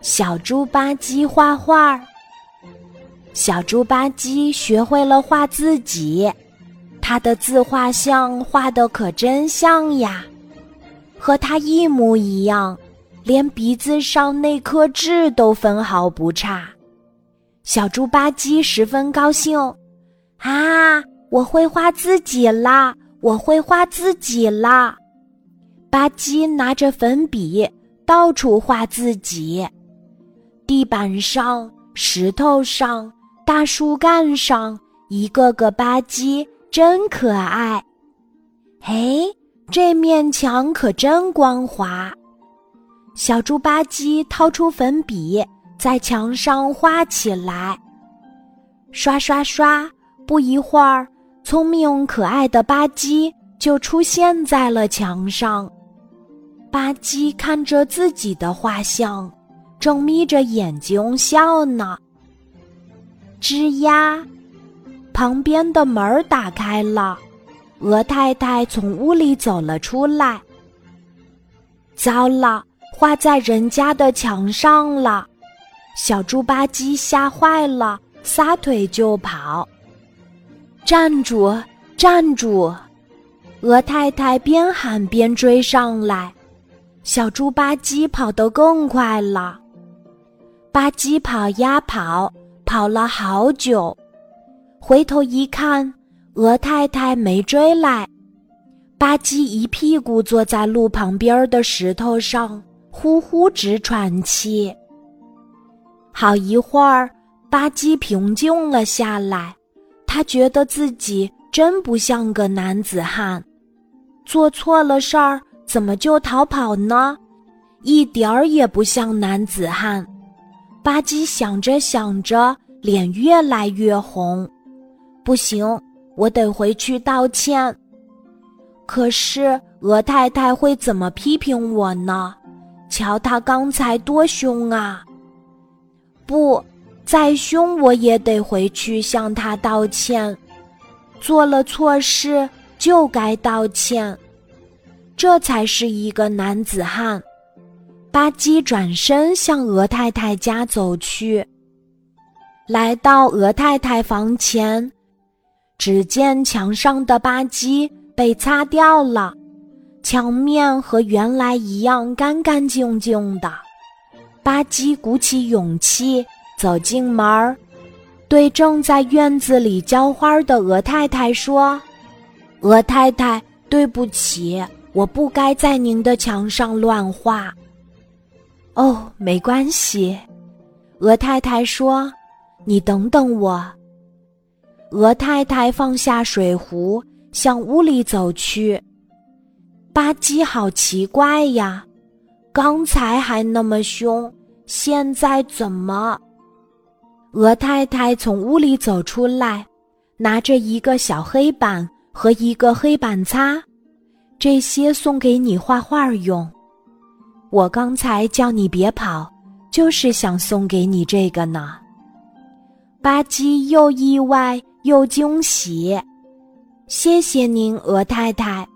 小猪吧唧画画。小猪吧唧学会了画自己，他的自画像画的可真像呀，和他一模一样，连鼻子上那颗痣都分毫不差。小猪吧唧十分高兴，啊，我会画自己啦！我会画自己啦！吧唧拿着粉笔到处画自己，地板上、石头上、大树干上，一个个吧唧真可爱。嘿，这面墙可真光滑！小猪吧唧掏出粉笔，在墙上画起来，刷刷刷，不一会儿。聪明可爱的吧唧就出现在了墙上，吧唧看着自己的画像，正眯着眼睛笑呢。吱呀，旁边的门打开了，鹅太太从屋里走了出来。糟了，画在人家的墙上了！小猪吧唧吓坏了，撒腿就跑。站住！站住！鹅太太边喊边追上来，小猪吧唧跑得更快了。吧唧跑呀跑，跑了好久，回头一看，鹅太太没追来。吧唧一屁股坐在路旁边的石头上，呼呼直喘气。好一会儿，吧唧平静了下来。他觉得自己真不像个男子汉，做错了事儿怎么就逃跑呢？一点儿也不像男子汉。吧唧想着想着，脸越来越红。不行，我得回去道歉。可是鹅太太会怎么批评我呢？瞧他刚才多凶啊！不。再凶我也得回去向他道歉，做了错事就该道歉，这才是一个男子汉。吧唧转身向鹅太太家走去，来到鹅太太房前，只见墙上的吧唧被擦掉了，墙面和原来一样干干净净的。吧唧鼓起勇气。走进门儿，对正在院子里浇花的鹅太太说：“鹅太太，对不起，我不该在您的墙上乱画。”哦，没关系，鹅太太说：“你等等我。”鹅太太放下水壶，向屋里走去。吧唧，好奇怪呀，刚才还那么凶，现在怎么？鹅太太从屋里走出来，拿着一个小黑板和一个黑板擦，这些送给你画画用。我刚才叫你别跑，就是想送给你这个呢。吧唧又意外又惊喜，谢谢您，鹅太太。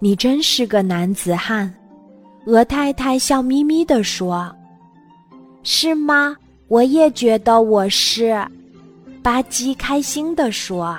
你真是个男子汉，鹅太太笑眯眯地说：“是吗？”我也觉得我是，吧唧开心地说。